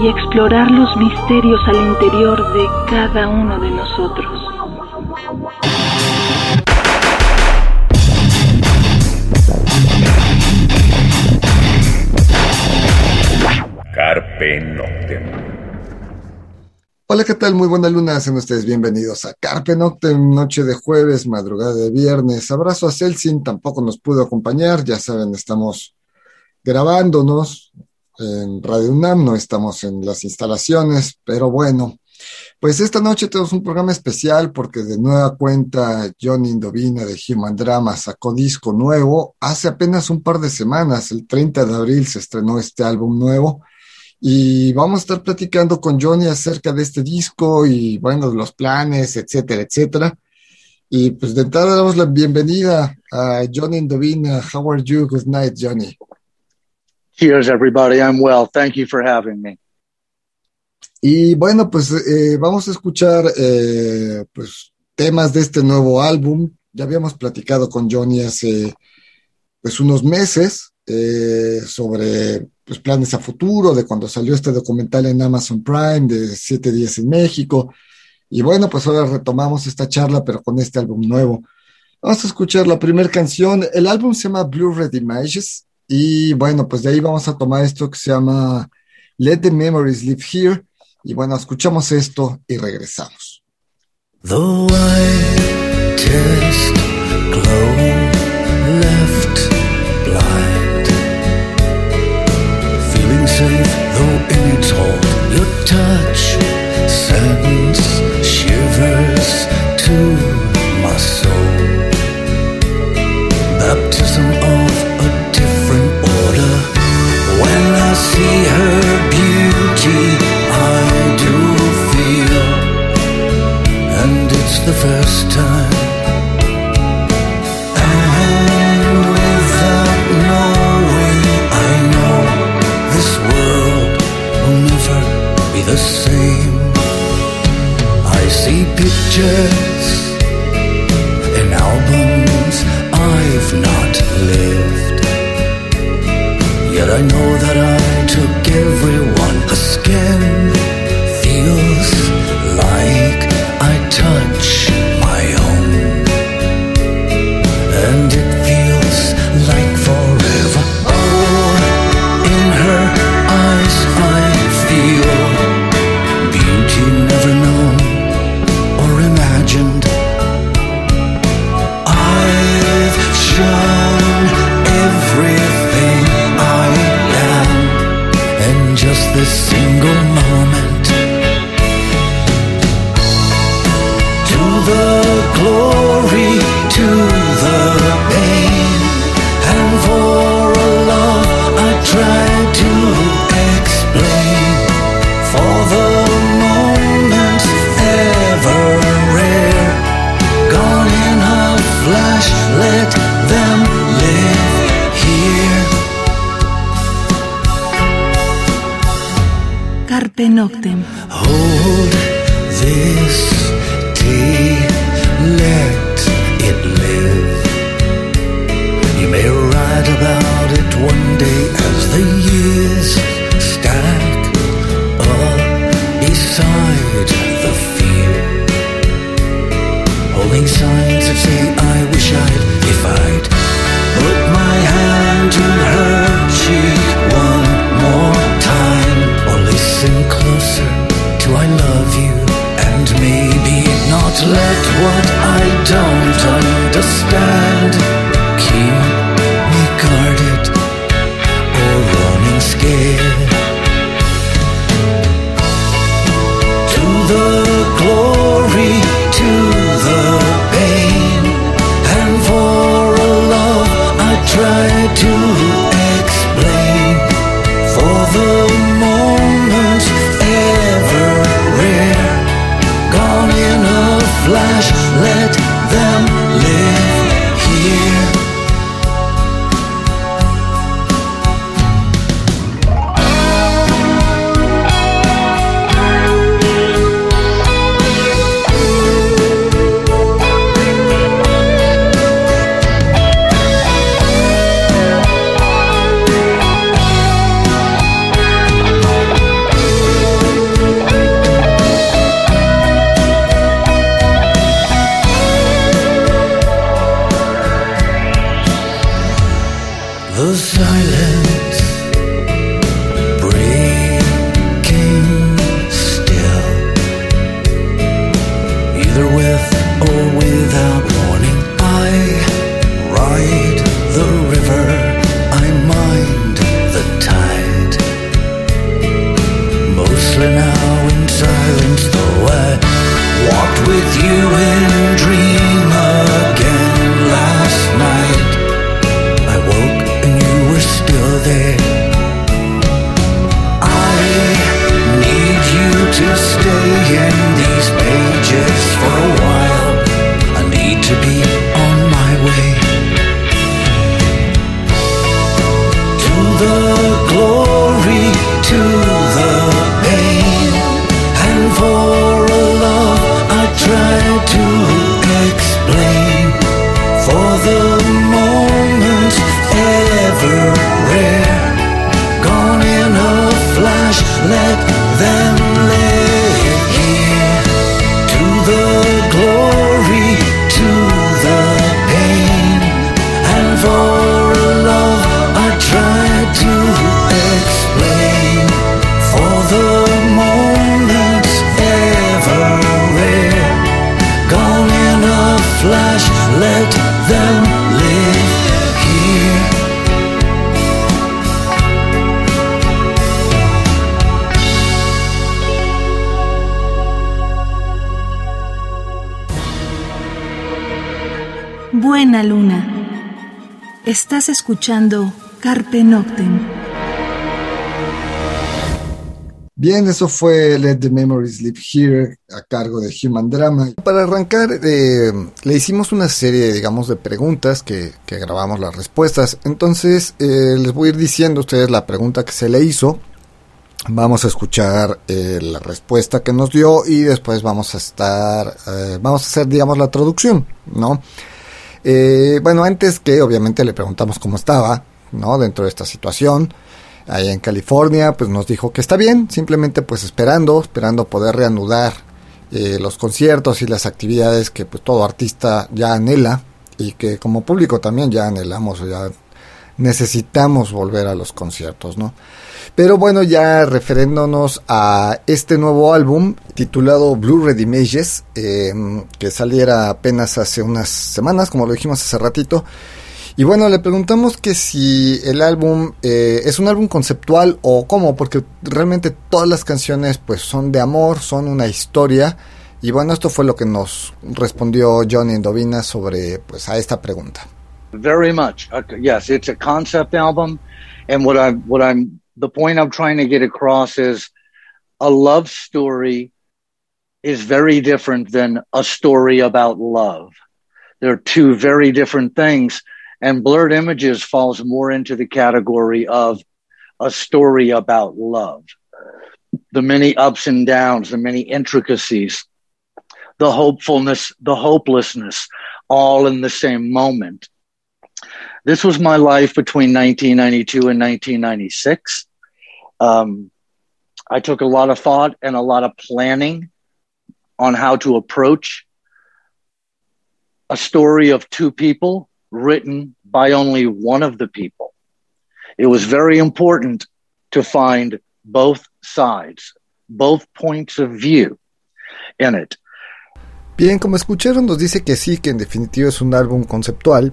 y explorar los misterios al interior de cada uno de nosotros. Carpe Noctem. Hola, ¿qué tal? Muy buena luna, sean ustedes bienvenidos a Carpe Noctem, noche de jueves, madrugada de viernes. Abrazo a Celsin, tampoco nos pudo acompañar, ya saben, estamos grabándonos en Radio UNAM, no estamos en las instalaciones, pero bueno, pues esta noche tenemos un programa especial porque de nueva cuenta Johnny Indovina de Human Drama sacó disco nuevo. Hace apenas un par de semanas, el 30 de abril, se estrenó este álbum nuevo. Y vamos a estar platicando con Johnny acerca de este disco y, bueno, los planes, etcétera, etcétera. Y pues de entrada damos la bienvenida a Johnny Indovina. How are you? Good night, Johnny. Cheers, everybody. I'm well. Thank you for having me. Y bueno, pues eh, vamos a escuchar eh, pues, temas de este nuevo álbum. Ya habíamos platicado con Johnny hace pues, unos meses eh, sobre pues, planes a futuro, de cuando salió este documental en Amazon Prime de Siete Días en México. Y bueno, pues ahora retomamos esta charla, pero con este álbum nuevo. Vamos a escuchar la primera canción. El álbum se llama Blue Red Images. Y bueno, pues de ahí vamos a tomar esto que se llama Let the Memories Live Here. Y bueno, escuchamos esto y regresamos. The whitest glow left blind. Feeling safe, though in its hold, your touch sends shivers to my soul. Baptism pictures in albums I've not lived. Yet I know that I took everyone. a skin Buena luna. Estás escuchando Carpe Noctem. Bien, eso fue Let the Memories Live Here a cargo de Human Drama. Para arrancar, eh, le hicimos una serie, digamos, de preguntas que, grabamos las respuestas. Entonces, eh, les voy a ir diciendo a ustedes la pregunta que se le hizo. Vamos a escuchar eh, la respuesta que nos dio y después vamos a estar, vamos a hacer, digamos, la traducción, ¿no? Eh, bueno, antes que obviamente le preguntamos cómo estaba, ¿no? Dentro de esta situación, ahí en California, pues nos dijo que está bien, simplemente pues esperando, esperando poder reanudar eh, los conciertos y las actividades que pues todo artista ya anhela y que como público también ya anhelamos, ya necesitamos volver a los conciertos, ¿no? Pero bueno, ya referéndonos a este nuevo álbum titulado Blue Red Images, eh, que saliera apenas hace unas semanas, como lo dijimos hace ratito. Y bueno, le preguntamos que si el álbum eh, es un álbum conceptual o cómo, porque realmente todas las canciones pues son de amor, son una historia. Y bueno, esto fue lo que nos respondió Johnny Endovina sobre pues a esta pregunta. Very much. Uh, yes, it's a concept album, and what I'm what I'm the point I'm trying to get across is a love story is very different than a story about love. They're two very different things, and blurred images falls more into the category of a story about love. The many ups and downs, the many intricacies, the hopefulness, the hopelessness, all in the same moment. This was my life between 1992 and 1996. Um, I took a lot of thought and a lot of planning on how to approach a story of two people written by only one of the people. It was very important to find both sides, both points of view in it. Bien, como escucharon, nos dice que sí, que en definitiva es un álbum conceptual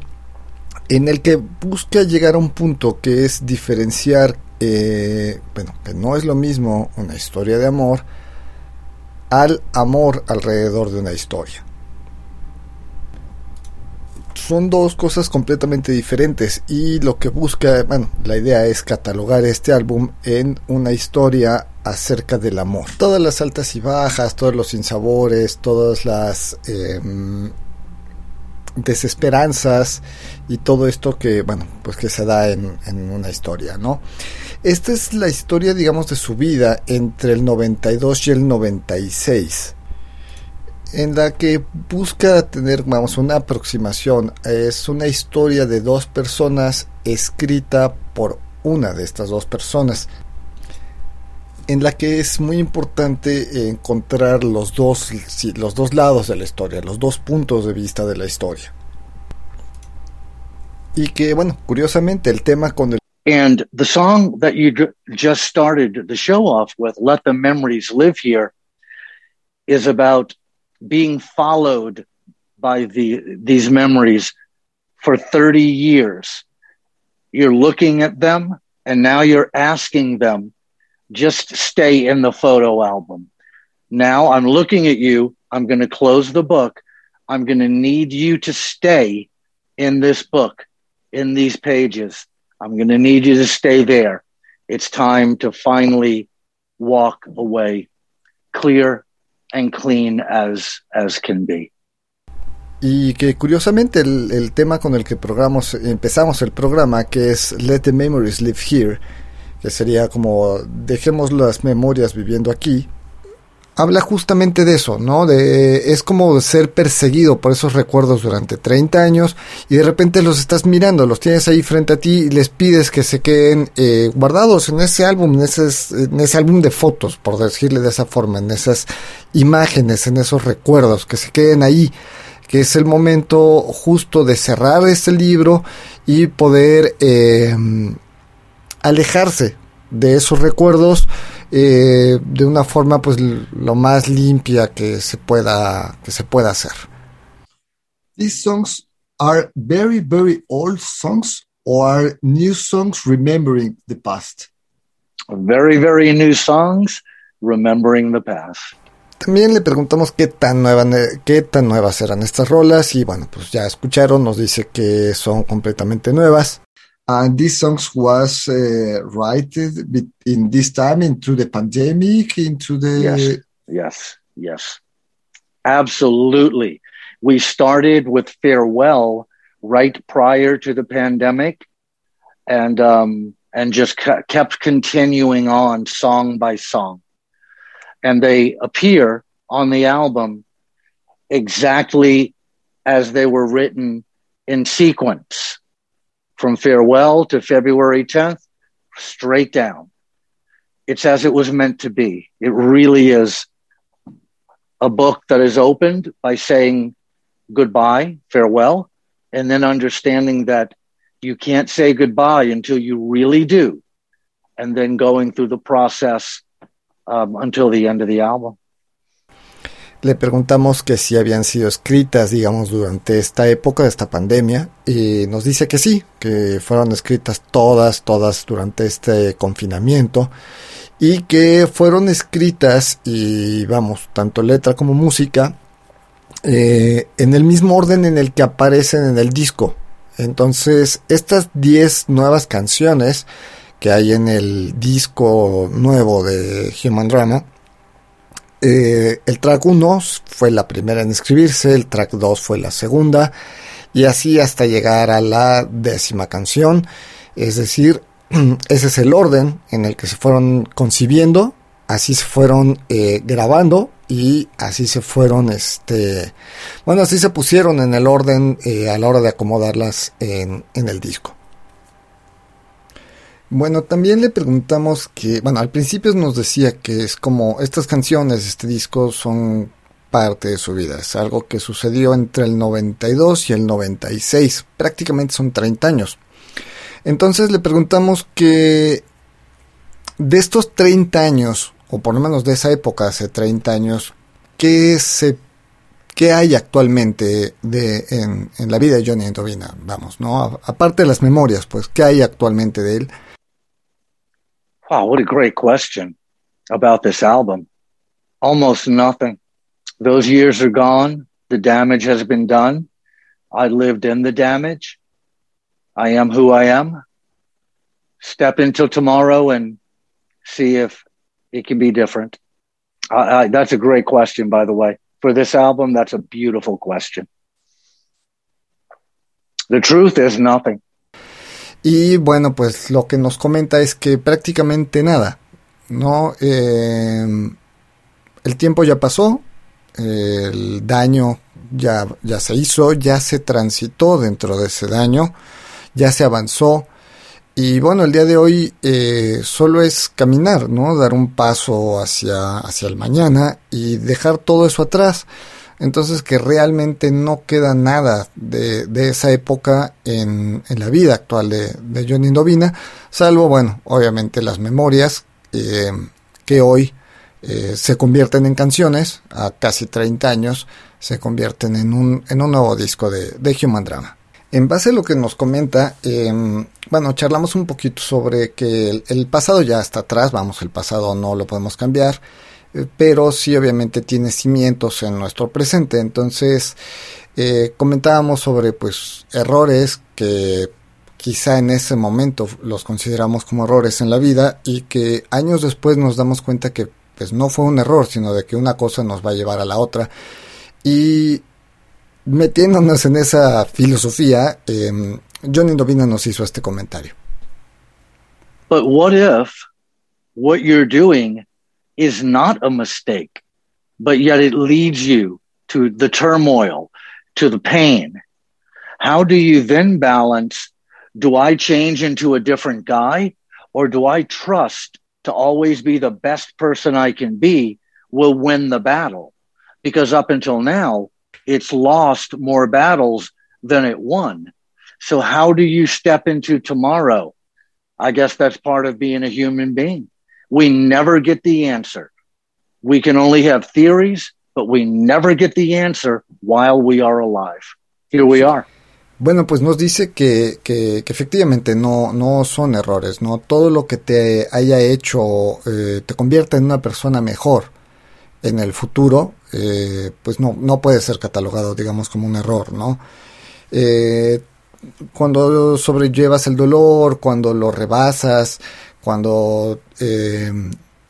en el que busca llegar a un punto que es diferenciar, eh, bueno, que no es lo mismo una historia de amor al amor alrededor de una historia. Son dos cosas completamente diferentes y lo que busca, bueno, la idea es catalogar este álbum en una historia acerca del amor. Todas las altas y bajas, todos los sinsabores, todas las eh, desesperanzas y todo esto que, bueno, pues que se da en, en, una historia, ¿no? Esta es la historia, digamos, de su vida entre el 92 y el 96, en la que busca tener, vamos, una aproximación. Es una historia de dos personas escrita por una de estas dos personas en la que es muy importante encontrar los dos, los dos lados de la historia, los dos puntos de vista de la historia. Y que, bueno, curiosamente el tema con el And the song that you just started the show off with, Let the Memories Live Here, is about being followed by the, these memories for 30 years. You're looking at them and now you're asking them, just stay in the photo album. Now I'm looking at you. I'm going to close the book. I'm going to need you to stay in this book, in these pages. I'm going to need you to stay there. It's time to finally walk away clear and clean as, as can be. Y que curiosamente el, el tema con el que empezamos el programa, que es Let the Memories Live Here, que sería como dejemos las memorias viviendo aquí, habla justamente de eso, ¿no? De, es como ser perseguido por esos recuerdos durante 30 años y de repente los estás mirando, los tienes ahí frente a ti y les pides que se queden eh, guardados en ese álbum, en ese, en ese álbum de fotos, por decirle de esa forma, en esas imágenes, en esos recuerdos, que se queden ahí que es el momento justo de cerrar este libro y poder eh, alejarse de esos recuerdos eh, de una forma pues lo más limpia que se pueda que se pueda hacer. These songs are very very old songs or are new songs remembering the past. Very very new songs remembering the past. También le preguntamos qué tan, nueva, qué tan nuevas eran estas rolas y bueno, pues ya escucharon, nos dice que son completamente nuevas. And these songs was uh, written in this time into the pandemic, into the... Yes, yes, yes. Absolutely. We started with Farewell right prior to the pandemic and, um, and just kept continuing on song by song. And they appear on the album exactly as they were written in sequence from farewell to February 10th, straight down. It's as it was meant to be. It really is a book that is opened by saying goodbye, farewell, and then understanding that you can't say goodbye until you really do, and then going through the process um, until the end of the album. Le preguntamos que si habían sido escritas, digamos, durante esta época de esta pandemia, y nos dice que sí, que fueron escritas todas, todas durante este confinamiento, y que fueron escritas, y vamos, tanto letra como música, eh, en el mismo orden en el que aparecen en el disco. Entonces, estas 10 nuevas canciones que hay en el disco nuevo de Human Drama, eh, el track 1 fue la primera en escribirse, el track 2 fue la segunda, y así hasta llegar a la décima canción. Es decir, ese es el orden en el que se fueron concibiendo, así se fueron eh, grabando y así se fueron, este, bueno, así se pusieron en el orden eh, a la hora de acomodarlas en el disco. Bueno, también le preguntamos que, bueno, al principio nos decía que es como estas canciones, este disco son parte de su vida, es algo que sucedió entre el 92 y el 96, prácticamente son 30 años. Entonces le preguntamos que de estos 30 años, o por lo menos de esa época, hace 30 años, ¿qué, se, qué hay actualmente de, en, en la vida de Johnny Endovina? Vamos, ¿no? Aparte de las memorias, pues, ¿qué hay actualmente de él? Wow, what a great question about this album. Almost nothing. Those years are gone. The damage has been done. I lived in the damage. I am who I am. Step into tomorrow and see if it can be different. I, I, that's a great question, by the way. For this album, that's a beautiful question. The truth is nothing. Y bueno, pues lo que nos comenta es que prácticamente nada, ¿no? Eh, el tiempo ya pasó, el daño ya, ya se hizo, ya se transitó dentro de ese daño, ya se avanzó. Y bueno, el día de hoy eh, solo es caminar, ¿no? Dar un paso hacia, hacia el mañana y dejar todo eso atrás. Entonces que realmente no queda nada de, esa época en, la vida actual de, Johnny Indovina, salvo, bueno, obviamente las memorias eh, que hoy eh, se convierten en canciones, a casi 30 años, se convierten en un, en un nuevo disco de, de Human Drama. En base a lo que nos comenta, em, bueno, charlamos un poquito sobre que el, pasado ya está atrás, vamos, el pasado no lo podemos cambiar, eh, pero sí obviamente tiene cimientos en nuestro presente. Entonces, eh, comentábamos sobre pues errores que quizá en ese momento los consideramos como errores en la vida y que años después nos damos cuenta que pues no fue un error, sino de que una cosa nos va a llevar a la otra. Y metiéndonos en esa filosofía, eh, Johnny Indovina nos hizo este comentario. But what if what you're doing is not a mistake, but yet it leads you to the turmoil, to the pain? How do you then balance? Do I change into a different guy or do I trust to always be the best person I can be will win the battle? Because up until now, it's lost more battles than it won. So how do you step into tomorrow? I guess that's part of being a human being. We never get the answer. We can only have theories, but we never get the answer while we are alive. Here we are. Bueno, pues nos dice que, que, efectivamente no, no son errores, ¿no? Todo lo que te haya hecho eh, te convierte en una persona mejor en el futuro, eh, pues no, no puede ser catalogado, digamos, como un error, ¿no? Eh, cuando sobrellevas el dolor, cuando lo rebasas, cuando eh,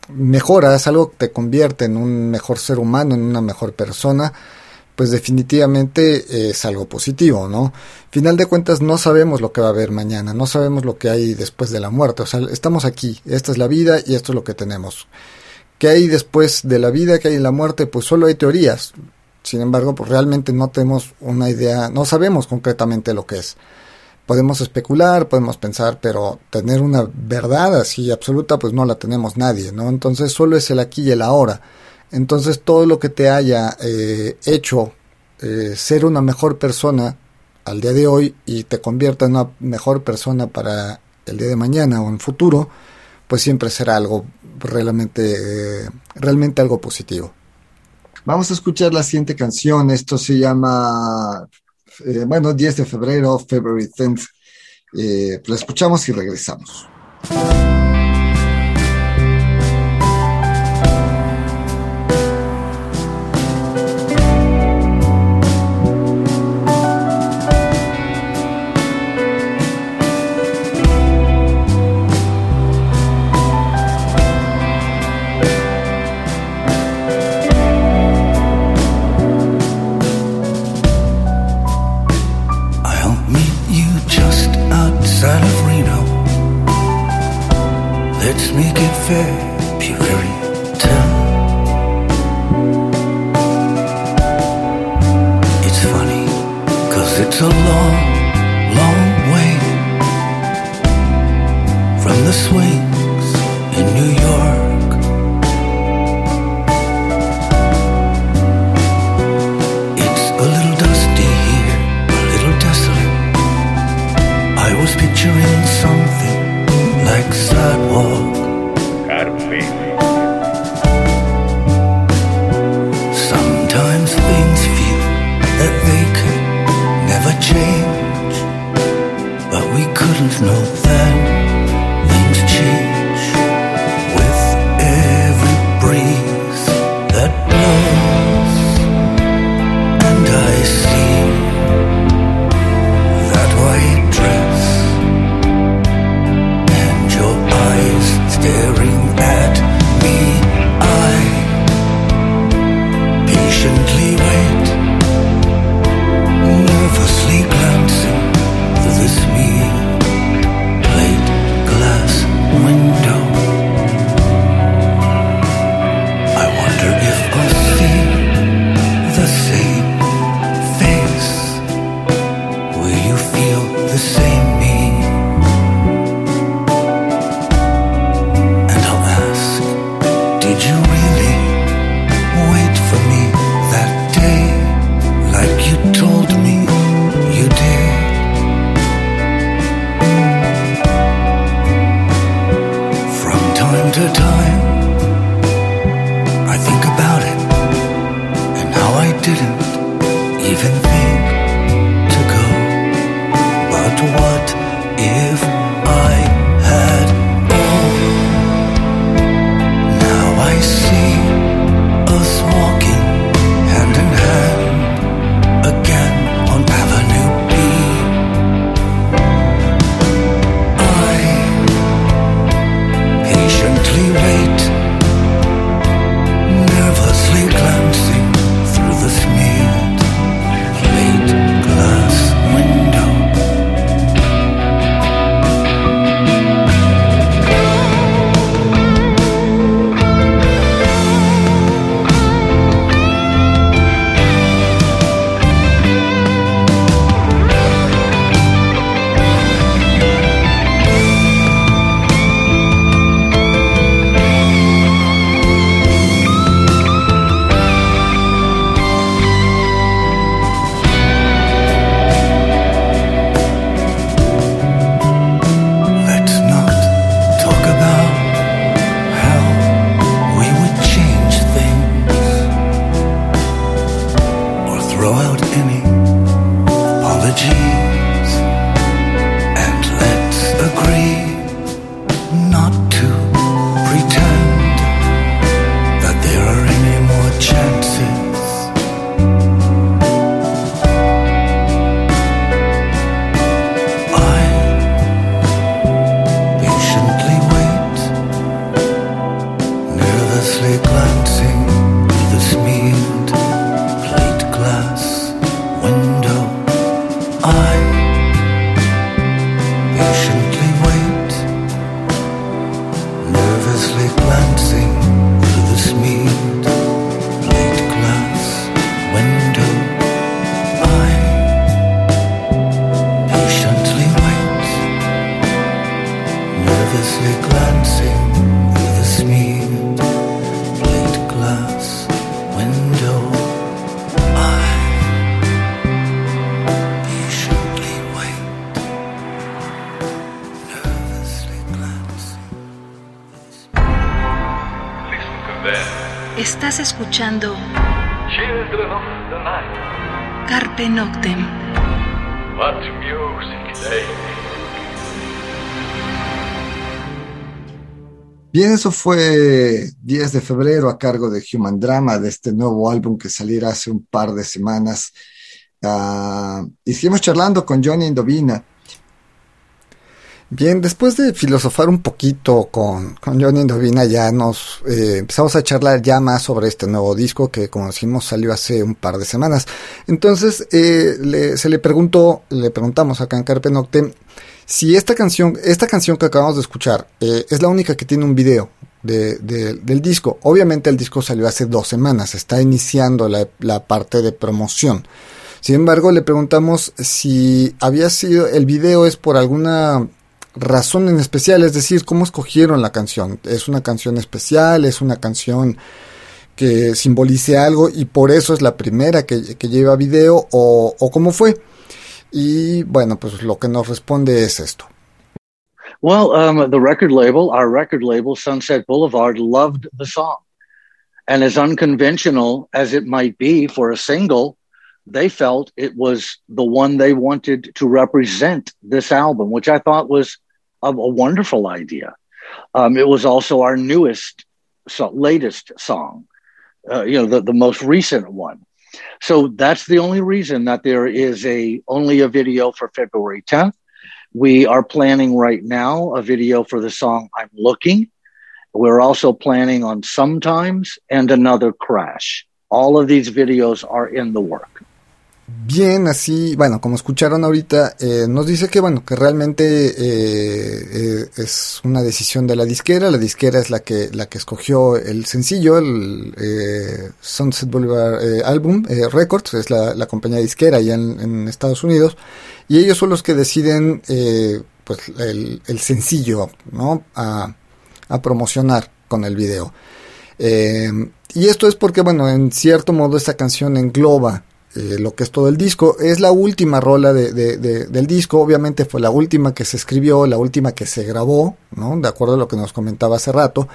mejoras, algo que te convierte en un mejor ser humano, en una mejor persona, pues definitivamente es algo positivo, ¿no? Final de cuentas no sabemos lo que va a haber mañana, no sabemos lo que hay después de la muerte, o sea, estamos aquí, esta es la vida y esto es lo que tenemos. ¿Qué hay después de la vida? ¿Qué hay en la muerte? Pues solo hay teorías. Sin embargo, pues realmente no tenemos una idea, no sabemos concretamente lo que es. Podemos especular, podemos pensar, pero tener una verdad así absoluta, pues no la tenemos nadie, ¿no? Entonces solo es el aquí y el ahora. Entonces todo lo que te haya eh, hecho eh, ser una mejor persona al día de hoy y te convierta en una mejor persona para el día de mañana o en futuro, pues siempre será algo realmente, eh, realmente algo positivo. Vamos a escuchar la siguiente canción. Esto se llama, eh, bueno, 10 de febrero, February 10th. Eh, la escuchamos y regresamos. Eso fue 10 de febrero a cargo de Human Drama, de este nuevo álbum que saliera hace un par de semanas. Ah, y seguimos charlando con Johnny Indovina. Bien, después de filosofar un poquito con, con Johnny Indovina, ya nos eh, empezamos a charlar ya más sobre este nuevo disco que, como decimos, salió hace un par de semanas. Entonces, eh, le- se le preguntó, le preguntamos acá en Carpe Noctem, si esta canción, esta canción que acabamos de escuchar, eh, es la única que tiene un video de- de- del disco. Obviamente el disco salió hace dos semanas, está iniciando la, la parte de promoción. Sin embargo, le preguntamos si había sido, el video es por alguna razón en especial, es decir, cómo escogieron la canción. ¿Es una canción especial? ¿Es una canción que simbolice algo y por eso es la primera que, que lleva video o, o cómo fue? Y bueno, pues lo que nos responde es esto. Well, um, the record label, our record label, Sunset Boulevard, loved the song. And as unconventional as it might be for a single, they felt it was the one they wanted to represent this album, which I thought was a, a wonderful idea. Um, it was also our newest, so, latest song, uh, you know, the, the most recent one. So that's the only reason that there is a only a video for February 10th. We are planning right now a video for the song I'm Looking. We're also planning on Sometimes and Another Crash. All of these videos are in the work. Bien, así, bueno, como escucharon ahorita, eh, nos dice que, bueno, que realmente eh, eh, es una decisión de la disquera. La disquera es la que, la que escogió el sencillo, el Sunset Boulevard Album Records, es la, la compañía disquera allá en, en, Estados Unidos, y ellos son los que deciden, pues, el, el, sencillo, ¿no? A, a, promocionar con el video. Y esto es porque, bueno, en cierto modo esta canción engloba eh, lo que es todo el disco. Es la última rola de, de, de, del disco, obviamente fue la última que se escribió, la última que se grabó, ¿no? De acuerdo a lo que nos comentaba hace rato.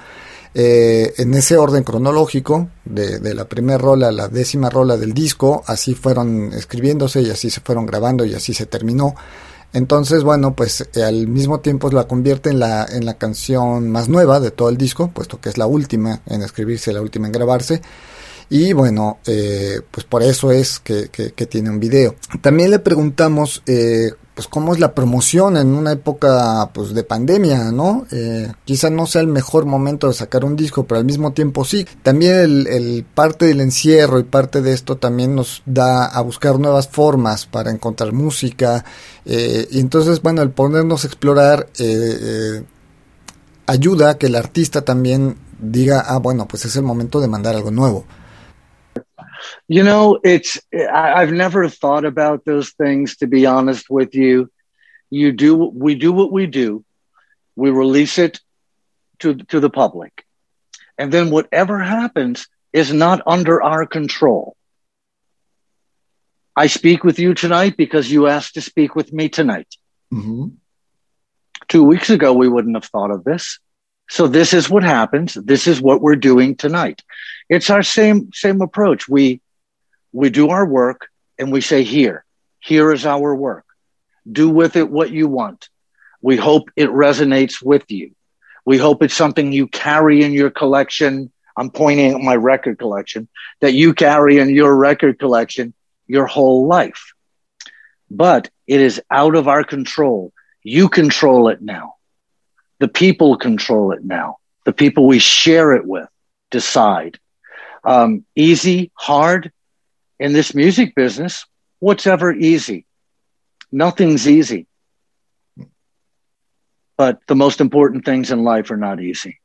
eh, en ese orden cronológico, de, la primera rola a la décima rola del disco, así fueron escribiéndose y así se fueron grabando y así se terminó. Entonces, bueno, pues eh, al mismo tiempo la convierte en la, en la canción más nueva de todo el disco, puesto que es la última en escribirse, la última en grabarse. Y bueno, eh, pues por eso es que, que, tiene un video. También le preguntamos eh, pues cómo es la promoción en una época pues de pandemia, ¿no? Eh, quizá no sea el mejor momento de sacar un disco, pero al mismo tiempo sí. También el, el, parte del encierro y parte de esto también nos da a buscar nuevas formas para encontrar música. Eh, y entonces, bueno, el ponernos a explorar eh, eh, ayuda a que el artista también diga, ah, bueno, pues es el momento de mandar algo nuevo. You know, it's I, I've never thought about those things to be honest with you. You do we do what we do. We release it to to the public. And then whatever happens is not under our control. I speak with you tonight because you asked to speak with me tonight. Mm-hmm. Two weeks ago, we wouldn't have thought of this. So this is what happens. This is what we're doing tonight. It's our same same approach. We we do our work and we say here, here is our work. Do with it what you want. We hope it resonates with you. We hope it's something you carry in your collection. I'm pointing at my record collection that you carry in your record collection your whole life. But it is out of our control. You control it now. The people control it now. The people we share it with decide. Um, easy, hard. In this music business, what's ever easy? Nothing's easy. But the most important things in life are not easy.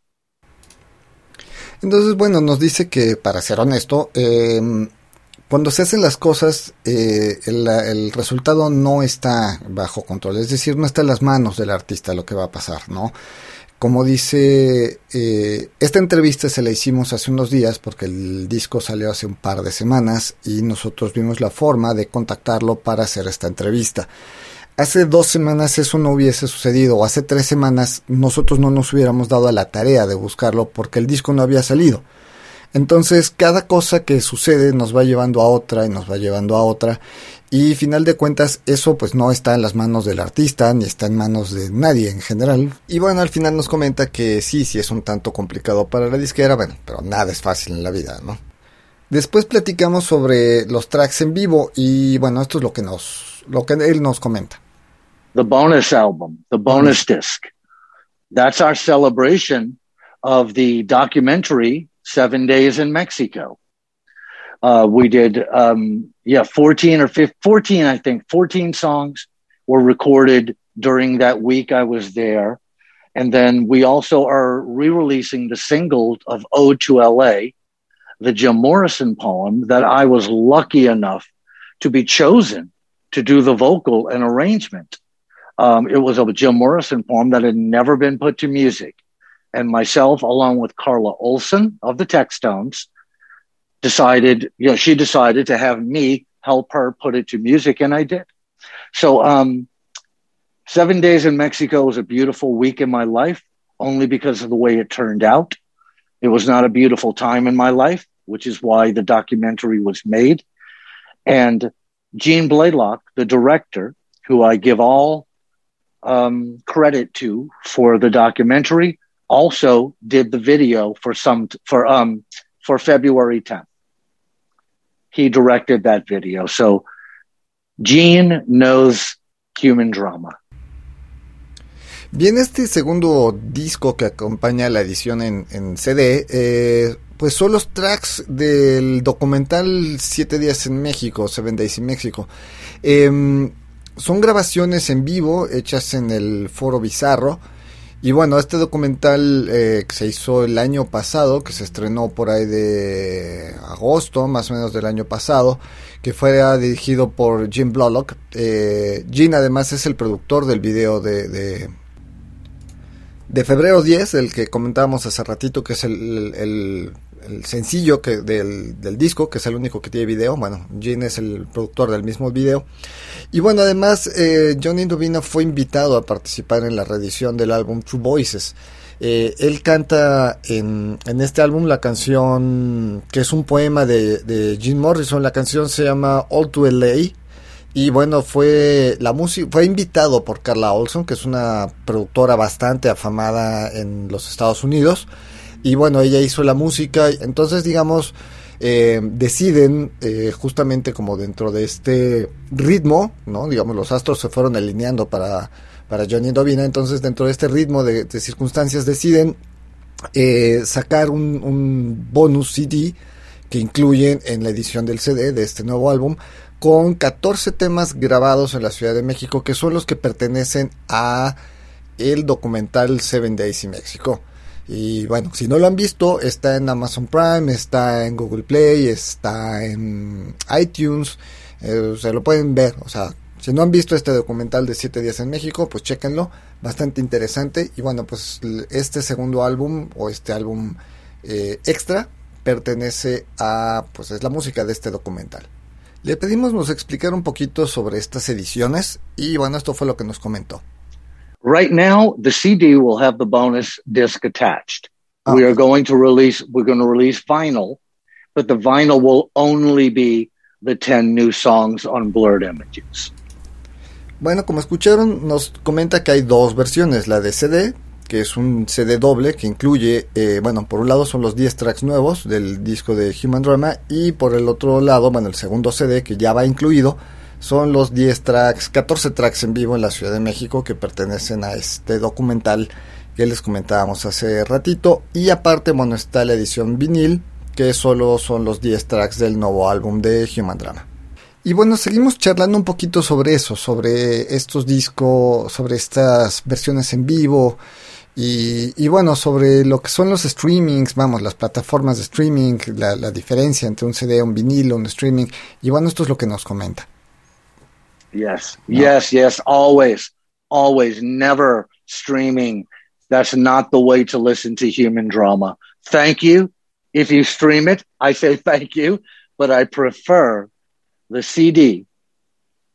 Entonces, bueno, nos dice que, para ser honesto, eh, cuando se hacen las cosas, eh, el, el, resultado no está bajo control, es decir, no está en las manos del artista lo que va a pasar, ¿no? Como dice, eh, esta entrevista se la hicimos hace unos días porque el disco salió hace un par de semanas y nosotros vimos la forma de contactarlo para hacer esta entrevista. Hace dos semanas eso no hubiese sucedido, o hace tres semanas nosotros no nos hubiéramos dado a la tarea de buscarlo porque el disco no había salido. Entonces cada cosa que sucede nos va llevando a otra y nos va llevando a otra y final de cuentas eso pues no está en las manos del artista ni está en manos de nadie en general. Y bueno, al final nos comenta que sí, sí es un tanto complicado para la disquera, bueno, pero nada es fácil en la vida, ¿no? Después platicamos sobre los tracks en vivo y bueno, esto es lo que nos lo que él nos comenta. The bonus album, the bonus disc. That's our celebration of the documentary seven days in Mexico. Uh, we did, um, yeah, 14 or 15, 14, I think, 14 songs were recorded during that week I was there. And then we also are re releasing the single of Ode to LA, the Jim Morrison poem that I was lucky enough to be chosen to do the vocal and arrangement. Um, it was a Jim Morrison poem that had never been put to music and myself, along with Carla Olson of the Textones, decided, you know, she decided to have me help her put it to music, and I did. So, um, seven days in Mexico was a beautiful week in my life, only because of the way it turned out. It was not a beautiful time in my life, which is why the documentary was made. And Gene Blaylock, the director, who I give all um, credit to for the documentary, also did the video for some for um for February 10th. He directed that video. So Gene knows human drama. Bien, este segundo disco que acompaña la edición en, en CD, eh, pues son los tracks del documental Siete días en México, Seven Days in México. Eh, son grabaciones en vivo hechas en el Foro Bizarro. Y bueno, este documental eh, que se hizo el año pasado, que se estrenó por ahí de agosto, más o menos del año pasado, que fue dirigido por Jim Blolock. Eh, Jim además es el productor del video de, de, de, febrero 10, el que comentábamos hace ratito, que es el, el sencillo que del, del, disco, que es el único que tiene video. Bueno, Jim es el productor del mismo video. Y bueno, además, eh, Johnny Indovina fue invitado a participar en la reedición del álbum True Voices. Eh, él canta en, en, este álbum la canción que es un poema de, de Jim Morrison. La canción se llama All to LA. Y bueno, fue la música, fue invitado por Carla Olson, que es una productora bastante afamada en los Estados Unidos. Y bueno, ella hizo la música. Entonces, digamos, eh, deciden eh, justamente como dentro de este ritmo, ¿no? Digamos, los astros se fueron alineando para, para Johnny Dovina, entonces dentro de este ritmo de, circunstancias deciden eh, sacar un, un, bonus CD que incluyen en la edición del CD de este nuevo álbum con 14 temas grabados en la Ciudad de México que son los que pertenecen a el documental Seven Days in México. Y bueno, si no lo han visto, está en Amazon Prime, está en Google Play, está en iTunes, eh, se lo pueden ver. O sea, si no han visto este documental de 7 días en México, pues chéquenlo, bastante interesante. Y bueno, pues este segundo álbum o este álbum eh, extra pertenece a, pues es la música de este documental. Le pedimos nos explicar un poquito sobre estas ediciones y bueno, esto fue lo que nos comentó. Right now, the CD will have the bonus disc attached. Oh. We are going to release, we're going to release vinyl, but the vinyl will only be the 10 new songs on blurred images. Bueno, como escucharon, nos comenta que hay dos versiones, la de CD, que es un CD doble que incluye, eh, bueno, por un lado son los 10 tracks nuevos del disco de Human Drama y por el otro lado, bueno, el segundo CD que ya va incluido, son los 10 tracks, 14 tracks en vivo en la Ciudad de México que pertenecen a este documental que les comentábamos hace ratito. Y aparte, bueno, está la edición vinil, que solo son los 10 tracks del nuevo álbum de Human Drama. Y bueno, seguimos charlando un poquito sobre eso, sobre estos discos, sobre estas versiones en vivo y, bueno, sobre lo que son los streamings, vamos, las plataformas de streaming, la, la diferencia entre un CD, un vinilo, un streaming. Y bueno, esto es lo que nos comenta. Yes, no. yes, yes. Always, always, never streaming. That's not the way to listen to human drama. Thank you. If you stream it, I say thank you, but I prefer the CD,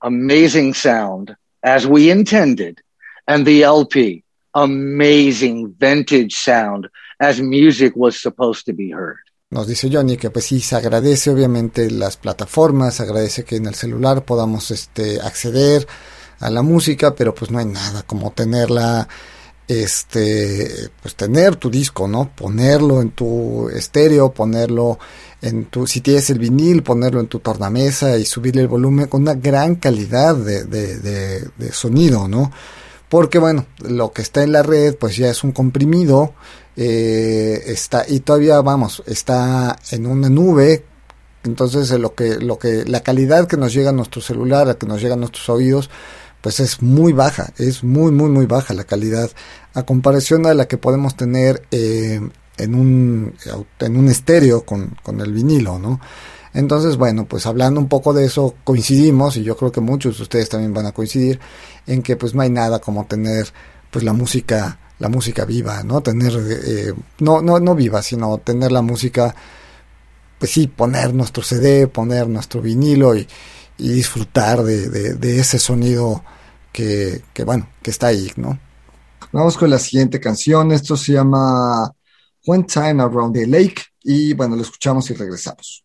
amazing sound as we intended, and the LP, amazing vintage sound as music was supposed to be heard. Nos dice Johnny que pues sí se agradece obviamente las plataformas, se agradece que en el celular podamos este acceder a la música, pero pues no hay nada como tenerla este pues tener tu disco, ¿no? Ponerlo en tu estéreo, ponerlo en tu si tienes el vinil, ponerlo en tu tornamesa y subirle el volumen con una gran calidad de, de, de, de sonido, ¿no? Porque bueno, lo que está en la red pues ya es un comprimido eh, está y todavía vamos está en una nube. Entonces lo que lo que la calidad que nos llega a nuestro celular a que nos llega a nuestros oídos pues es muy baja es muy muy muy baja la calidad a comparación a la que podemos tener eh, en un en un estéreo con, con el vinilo no entonces bueno pues hablando un poco de eso coincidimos y yo creo que muchos de ustedes también van a coincidir en que pues no hay nada como tener pues la música la música viva, ¿no? Tener, eh, no, no, no viva, sino tener la música, pues sí, poner nuestro CD, poner nuestro vinilo y, disfrutar de, de, de, ese sonido que, que, bueno, que está ahí, ¿no? Vamos con la siguiente canción, esto se llama One Time Around the Lake y bueno, lo escuchamos y regresamos.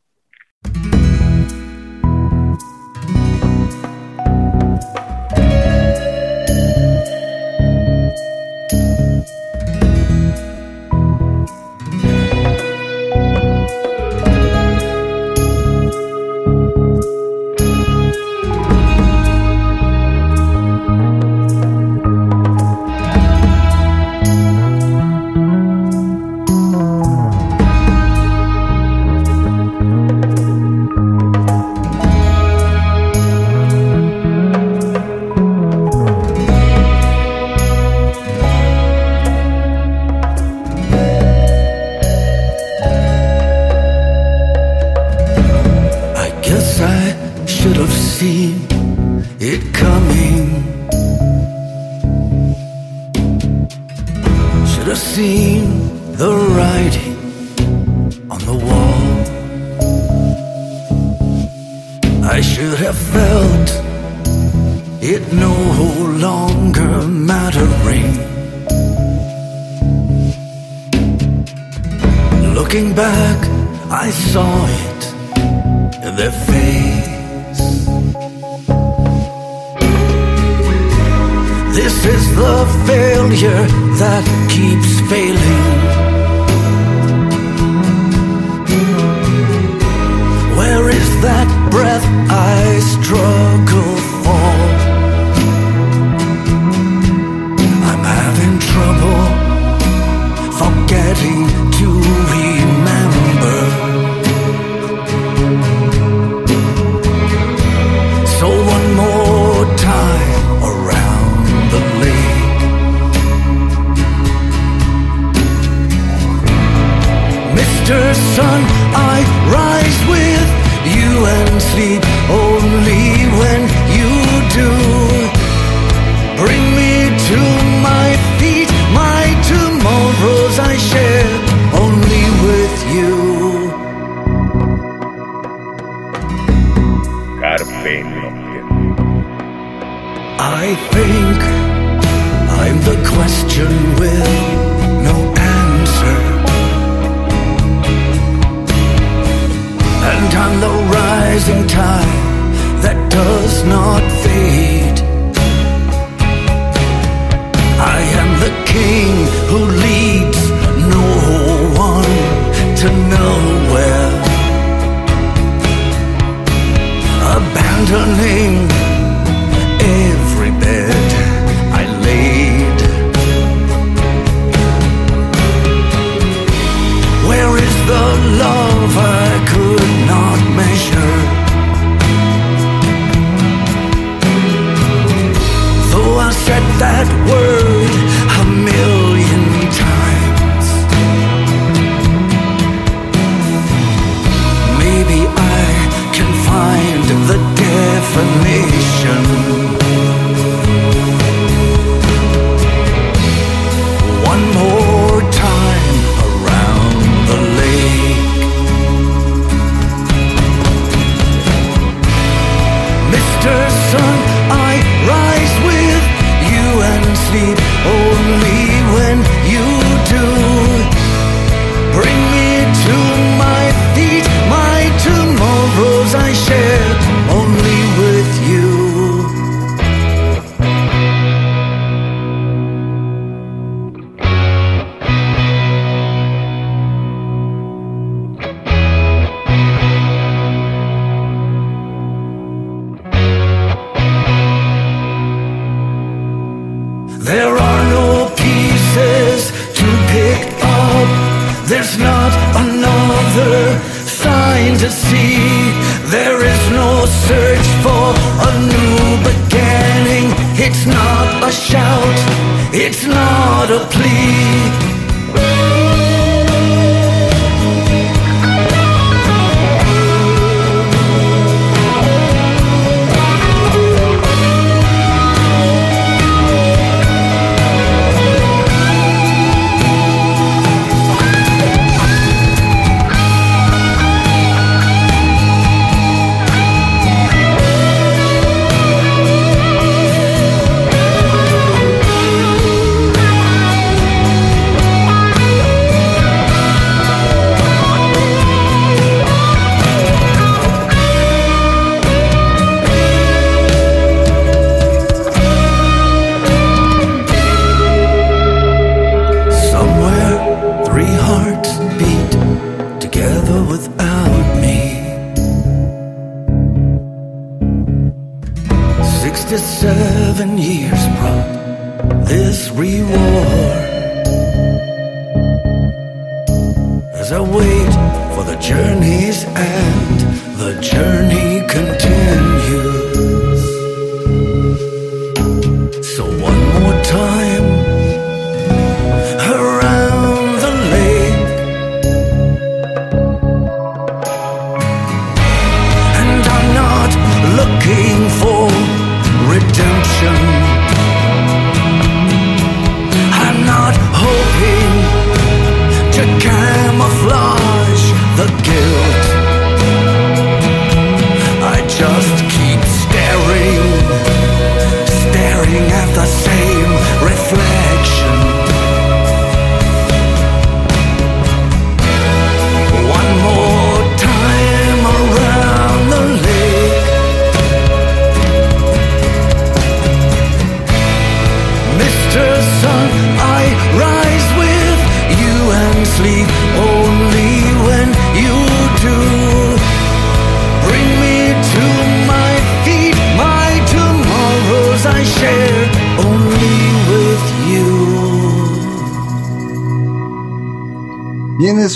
as I wait for the journey's end. The journey continues.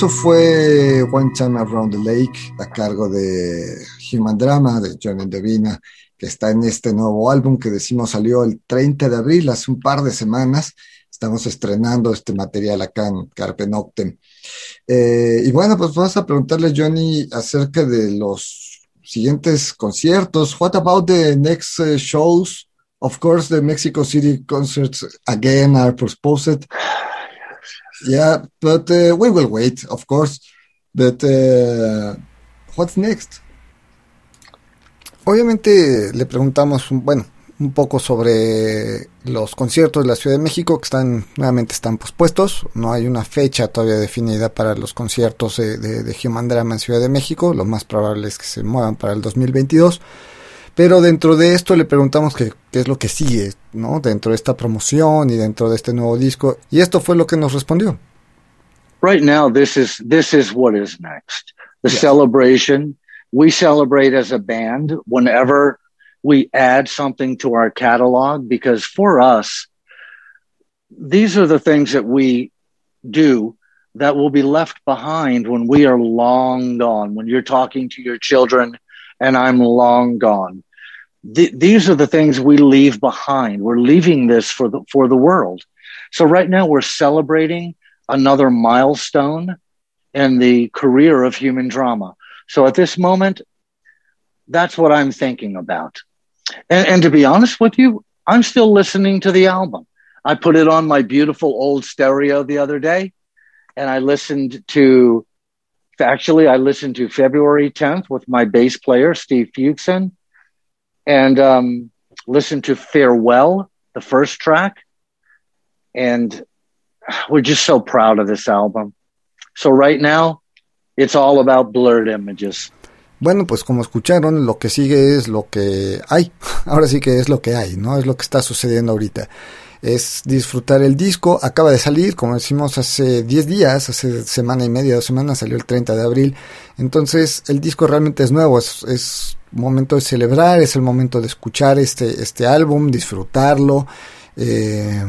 Eso fue One Time Around the Lake a cargo de Human Drama de John Endovina, que está en este nuevo álbum que decimos salió el 30 de abril, hace un par de semanas. Estamos estrenando este material acá en Carpe Noctem. Eh, y bueno, pues vamos a preguntarle, Johnny, acerca de los siguientes conciertos. What about the next uh, shows? Of course, the Mexico City concerts again are postponed. Yeah, but uh, we will wait, of course. But uh, what's next? Obviamente le preguntamos, bueno, un poco sobre los conciertos de la Ciudad de México que están nuevamente están pospuestos. No hay una fecha todavía definida para los conciertos de, de, de Human Drama en Ciudad de México. Lo más probable es que se muevan para el 2022. Pero dentro de esto le preguntamos qué, es lo que sigue, ¿no? Dentro de esta promoción y dentro de este nuevo disco. Y esto fue lo que nos respondió. Right now, this is this is what is next. The Yes. celebration. We celebrate as a band whenever we add something to our catalog because for us, these are the things that we do that will be left behind when we are long gone. When you're talking to your children and I'm long gone. Th- these are the things we leave behind. We're leaving this for the for the world. So right now we're celebrating another milestone in the career of human drama. So at this moment, that's what I'm thinking about. And, and to be honest with you, I'm still listening to the album. I put it on my beautiful old stereo the other day, and I listened to. Actually, I listened to February 10th with my bass player Steve Fuchsen, and um, listened to Farewell, the first track, and we're just so proud of this album. So right now, it's all about blurred images. Bueno, pues como escucharon, lo que sigue es lo que hay. Ahora sí que es lo que hay, ¿no? Es lo que está sucediendo ahorita. Es disfrutar el disco. Acaba de salir, como decimos, hace 10 días, hace semana y media, dos semanas, salió el 30 de abril. Entonces, el disco realmente es nuevo. Es, momento de celebrar, es el momento de escuchar este, este álbum, disfrutarlo. Eh,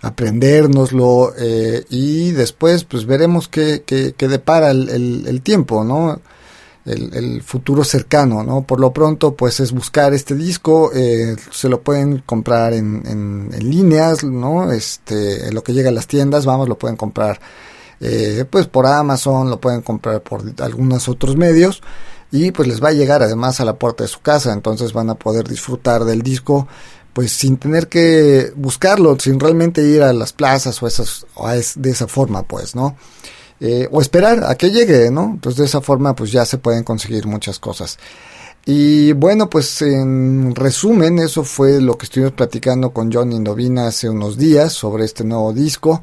aprendérnoslo eh, y después pues veremos qué, qué, qué depara el, el, el, tiempo, ¿no? El, el, futuro cercano, ¿no? Por lo pronto pues es buscar este disco, eh, se lo pueden comprar en, en, en, líneas, ¿no? Este, lo que llega a las tiendas, vamos, lo pueden comprar eh, pues por Amazon, lo pueden comprar por algunos otros medios y pues les va a llegar además a la puerta de su casa, entonces van a poder disfrutar del disco pues sin tener que buscarlo, sin realmente ir a las plazas o, esas, o es, de esa forma, pues, ¿no? Eh, o esperar a que llegue, ¿no? Entonces de esa forma pues ya se pueden conseguir muchas cosas. Y bueno, pues en resumen, eso fue lo que estuvimos platicando con Johnny Indovina hace unos días sobre este nuevo disco.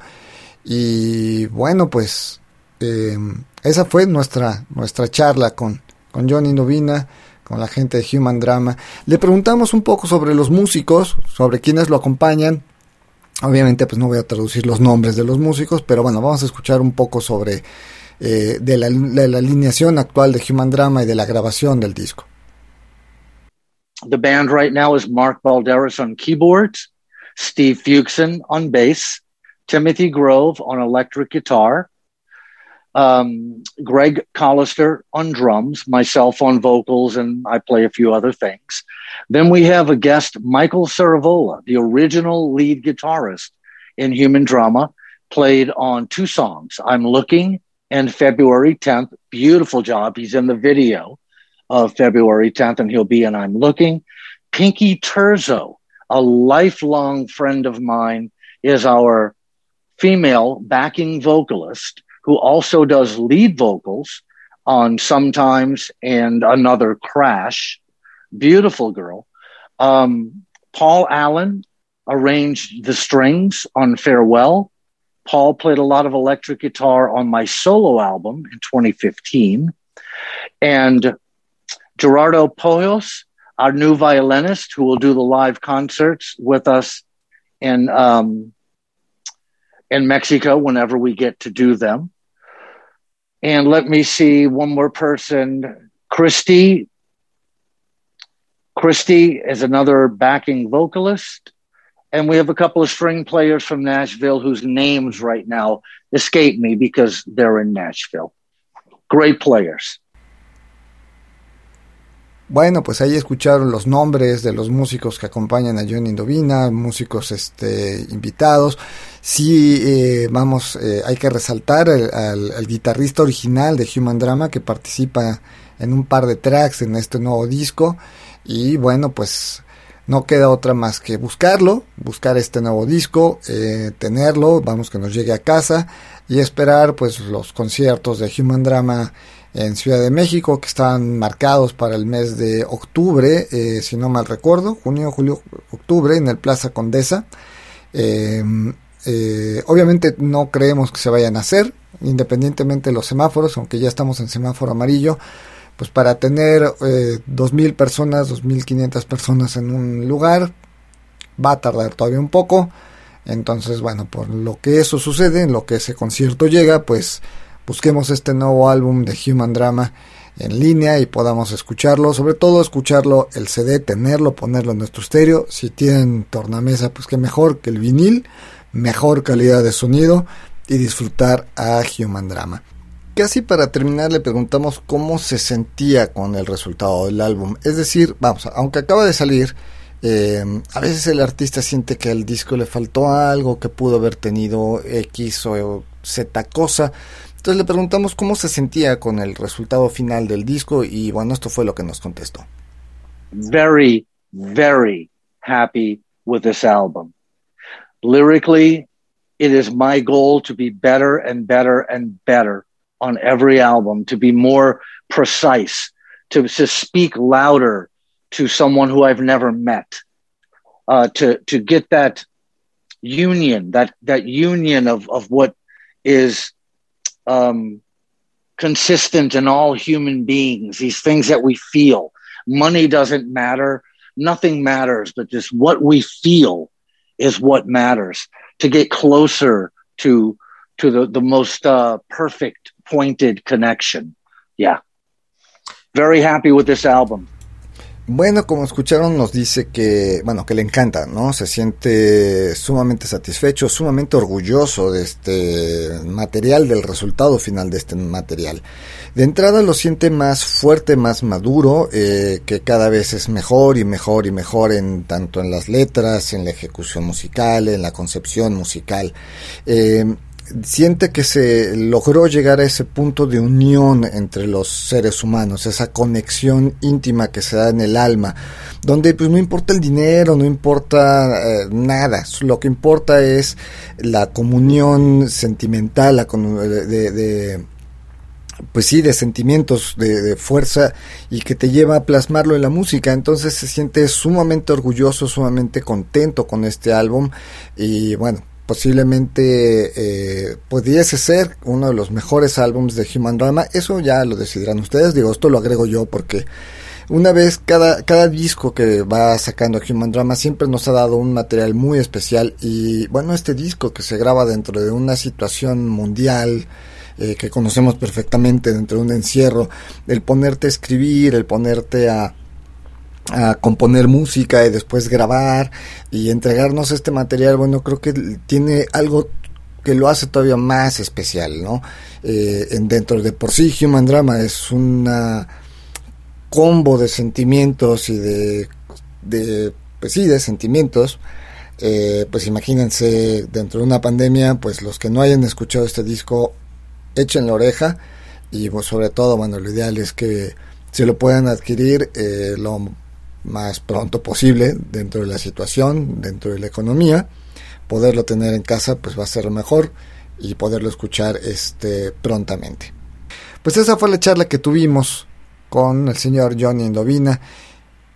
Y bueno, pues eh, esa fue nuestra, nuestra charla con, con Johnny Indovina con la gente de Human Drama. Le preguntamos un poco sobre los músicos, sobre quienes lo acompañan. Obviamente, pues no voy a traducir los nombres de los músicos, pero bueno, vamos a escuchar un poco sobre eh, de, la, alineación actual de Human Drama y de la grabación del disco. The band right now is Mark Balderas on keyboards, Steve Fuchsen on bass, Timothy Grove on electric guitar, um, Greg Collister on drums, myself on vocals, and I play a few other things. Then we have a guest, Michael Saravola, the original lead guitarist in Human Drama, played on two songs, I'm Looking and February 10th. Beautiful job. He's in the video of February 10th, and he'll be in I'm Looking. Pinky Terzo, a lifelong friend of mine, is our female backing vocalist who also does lead vocals on Sometimes and Another Crash. Beautiful girl. Um, Paul Allen arranged the strings on Farewell. Paul played a lot of electric guitar on my solo album in 2015. And Gerardo Pojos, our new violinist, who will do the live concerts with us in um, in Mexico whenever we get to do them. And let me see one more person. Christy. Christy is another backing vocalist. And we have a couple of string players from Nashville whose names right now escape me because they're in Nashville. Great players. Bueno, pues ahí escucharon los nombres de los músicos que acompañan a Johnny Indovina, músicos este, invitados. Sí, eh, vamos, eh, hay que resaltar al, al, guitarrista original de Human Drama que participa en un par de tracks en este nuevo disco. Y bueno, pues no queda otra más que buscarlo, buscar este nuevo disco, eh, tenerlo, vamos que nos llegue a casa y esperar pues los conciertos de Human Drama en Ciudad de México que están marcados para el mes de octubre, eh, si no mal recuerdo, junio, julio, octubre en el Plaza Condesa. Em, eh, obviamente no creemos que se vayan a hacer, independientemente de los semáforos, aunque ya estamos en semáforo amarillo, pues para tener eh, 2.000 personas, 2.500 personas en un lugar, va a tardar todavía un poco. Entonces, bueno, por lo que eso sucede, en lo que ese concierto llega, pues busquemos este nuevo álbum de Human Drama en línea y podamos escucharlo, sobre todo escucharlo el CD, tenerlo, ponerlo en nuestro estéreo. Si tienen tornamesa, pues que mejor que el vinil, mejor calidad de sonido y disfrutar a Human Drama. Casi para terminar le preguntamos cómo se sentía con el resultado del álbum. Es decir, vamos, aunque acaba de salir, eh, a veces el artista siente que al disco le faltó algo, que pudo haber tenido X o Z cosa. Entonces le preguntamos cómo se sentía con el resultado final del disco y bueno, esto fue lo que nos contestó. Very, very happy with this album. Lyrically, it is my goal to be better and better and better on every album, to be more precise, to, to speak louder to someone who I've never met, uh, to to get that union, that that union of of what is um, consistent in all human beings. These things that we feel. Money doesn't matter. Nothing matters, but just what we feel is what matters. To get closer to to the the most uh, perfect pointed connection. Yeah. Very happy with this album. Bueno, como escucharon, nos dice que, bueno, que le encanta, ¿no? Se siente sumamente satisfecho, sumamente orgulloso de este material, del resultado final de este material. De entrada lo siente más fuerte, más maduro, eh, que cada vez es mejor y mejor y mejor en tanto en las letras, en la ejecución musical, en la concepción musical. Eh, siente que se logró llegar a ese punto de unión entre los seres humanos, esa conexión íntima que se da en el alma, donde pues no importa el dinero, no importa eh, nada, lo que importa es la comunión sentimental, la de, pues sí, de sentimientos, de, fuerza y que te lleva a plasmarlo en la música. Entonces se siente sumamente orgulloso, sumamente contento con este álbum y bueno, posiblemente eh, pudiese ser uno de los mejores álbumes de Human Drama. Eso ya lo decidirán ustedes. Digo, esto lo agrego yo porque una vez cada, cada disco que va sacando Human Drama siempre nos ha dado un material muy especial. Y bueno, este disco que se graba dentro de una situación mundial. Eh, que conocemos perfectamente dentro de un encierro, el ponerte a escribir, el ponerte a, a componer música y después grabar y entregarnos este material, bueno, creo que tiene algo que lo hace todavía más especial, ¿no? Eh, dentro de por sí Human Drama es una combo de sentimientos y de, de pues sí, de sentimientos. Eh, pues imagínense dentro de una pandemia, pues los que no hayan escuchado este disco, echen la oreja y pues, sobre todo, bueno, lo ideal es que se lo puedan adquirir eh, lo más pronto posible dentro de la situación, dentro de la economía, poderlo tener en casa pues va a ser mejor y poderlo escuchar este prontamente. Pues esa fue la charla que tuvimos con el señor Johnny Indovina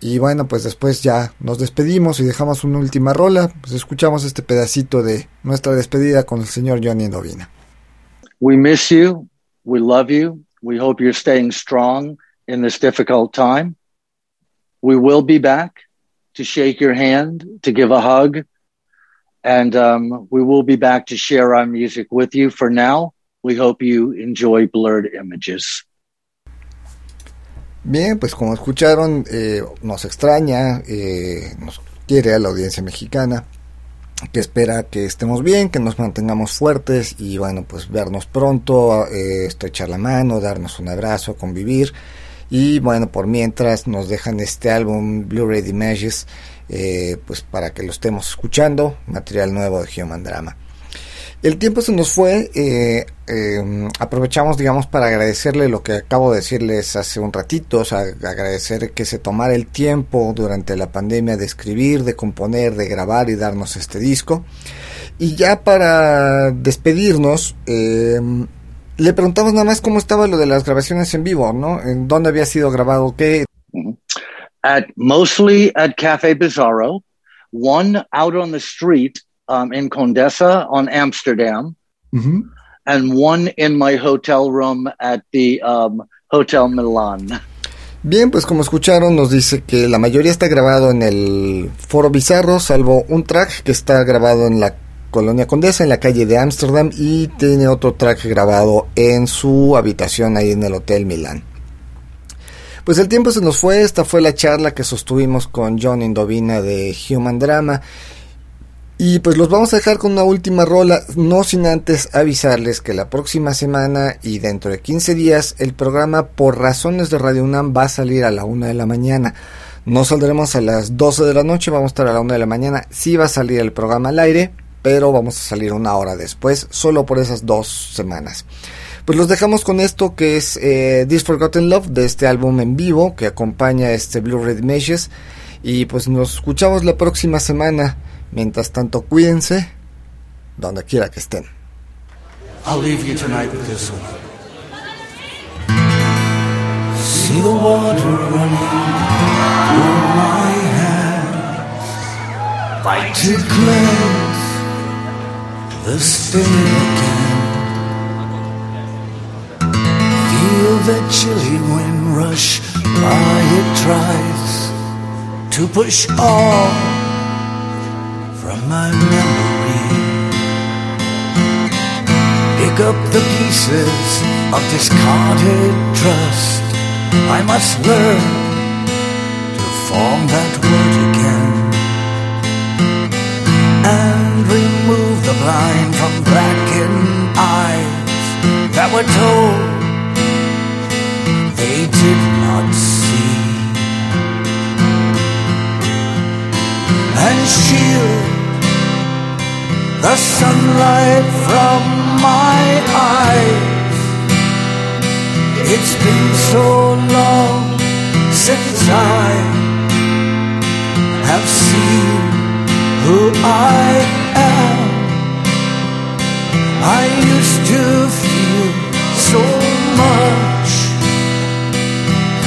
y bueno, pues después ya nos despedimos y dejamos una última rola, pues escuchamos este pedacito de nuestra despedida con el señor Johnny Indovina. We miss you, we love you, we hope you're staying strong in this difficult time. We will be back to shake your hand, to give a hug, and um, we will be back to share our music with you. For now, we hope you enjoy Blurred Images. Bien, pues como escucharon, eh, nos extraña, eh, nos quiere a la audiencia mexicana. que espera que estemos bien, que nos mantengamos fuertes y bueno, pues vernos pronto, eh, estrechar la mano, darnos un abrazo, convivir. Y bueno, por mientras nos dejan este álbum Blu-ray Images, eh, pues para que lo estemos escuchando, material nuevo de Human Drama. El tiempo se nos fue, eh, eh, aprovechamos digamos para agradecerle lo que acabo de decirles hace un ratito, o sea, agradecer que se tomara el tiempo durante la pandemia de escribir, de componer, de grabar y darnos este disco. Y ya para despedirnos, eh, le preguntamos nada más cómo estaba lo de las grabaciones en vivo, ¿no? ¿En dónde había sido grabado qué? At mostly at Cafe Bizarro, one out on the street um, in Condesa on Amsterdam, and one in my hotel room at the um, Hotel Milan. Bien, pues como escucharon, nos dice que la mayoría está grabado en el Foro Bizarro, salvo un track que está grabado en la Colonia Condesa, en la calle de Ámsterdam, y tiene otro track grabado en su habitación ahí en el Hotel Milán. Pues el tiempo se nos fue, esta fue la charla que sostuvimos con John Indovina de Human Drama. Y pues los vamos a dejar con una última rola, no sin antes avisarles que la próxima semana y dentro de 15 días el programa por razones de Radio UNAM va a salir a la 1 de la mañana. No saldremos a las 12 de la noche, vamos a estar a la 1 de la mañana. Sí va a salir el programa al aire, pero vamos a salir una hora después, solo por esas dos semanas. Pues los dejamos con esto que es eh, This Forgotten Love de este álbum en vivo que acompaña este Blu-ray Images. Y pues nos escuchamos la próxima semana. Mientras tanto, cuídense donde quiera que estén. I'll leave you tonight with this one. See the water running through my hands. Fight to the stain again. Feel the chilly wind rush by. It tries to push all from my memory. Pick up the pieces of discarded trust. I must learn to form that word again and the blind from blackened eyes that were told they did not see. And shield the sunlight from my eyes. It's been so long since I have seen who I am. I used to feel so much.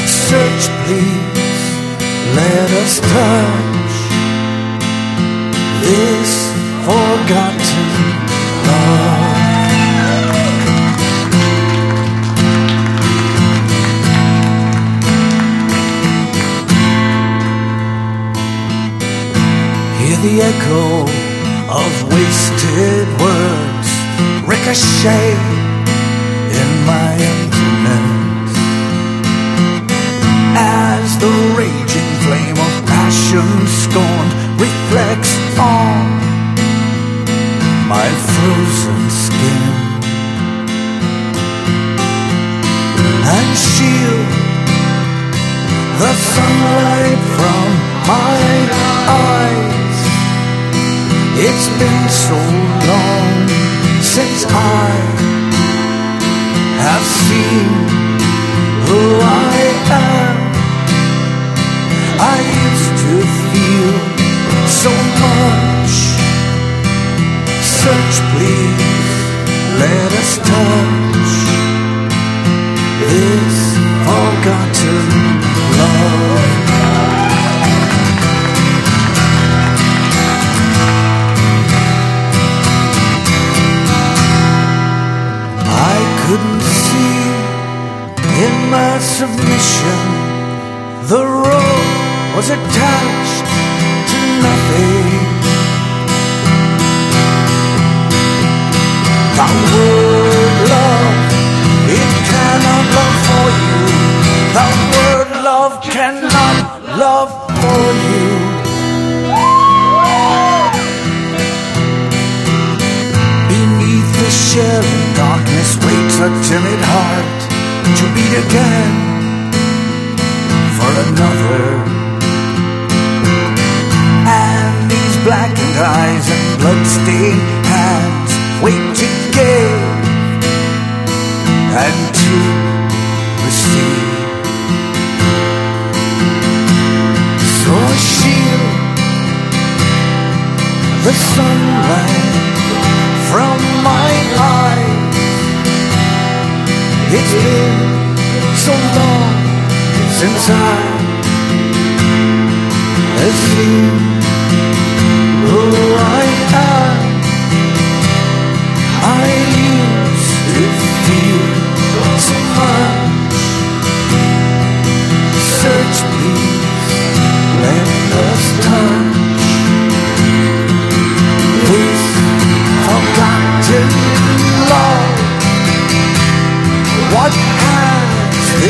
Search, please, let us touch this forgotten love. Hear the echo of wasted ricochet in my emptiness. As the raging flame of passion scorned reflects on my frozen skin. And shield the sunlight from my eyes. It's been so long since I have seen who I am. I used to feel so much. Search, please, let us touch this forgotten love. In my submission, the rope was attached to nothing. The word love, it cannot love for you. The word love cannot love for you. Beneath the shell of darkness waits a timid heart again for another. And these blackened eyes and bloodstained hands wait to give and to receive. So shield the sunlight It's been so long since I have seen who I am. I used to feel so much. Search, please, let us touch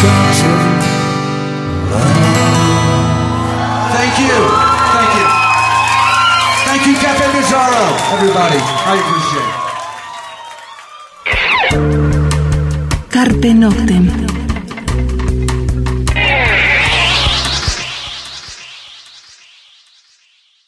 Thank you. Thank you. Thank you, Cafe Bizarro, everybody. I appreciate it.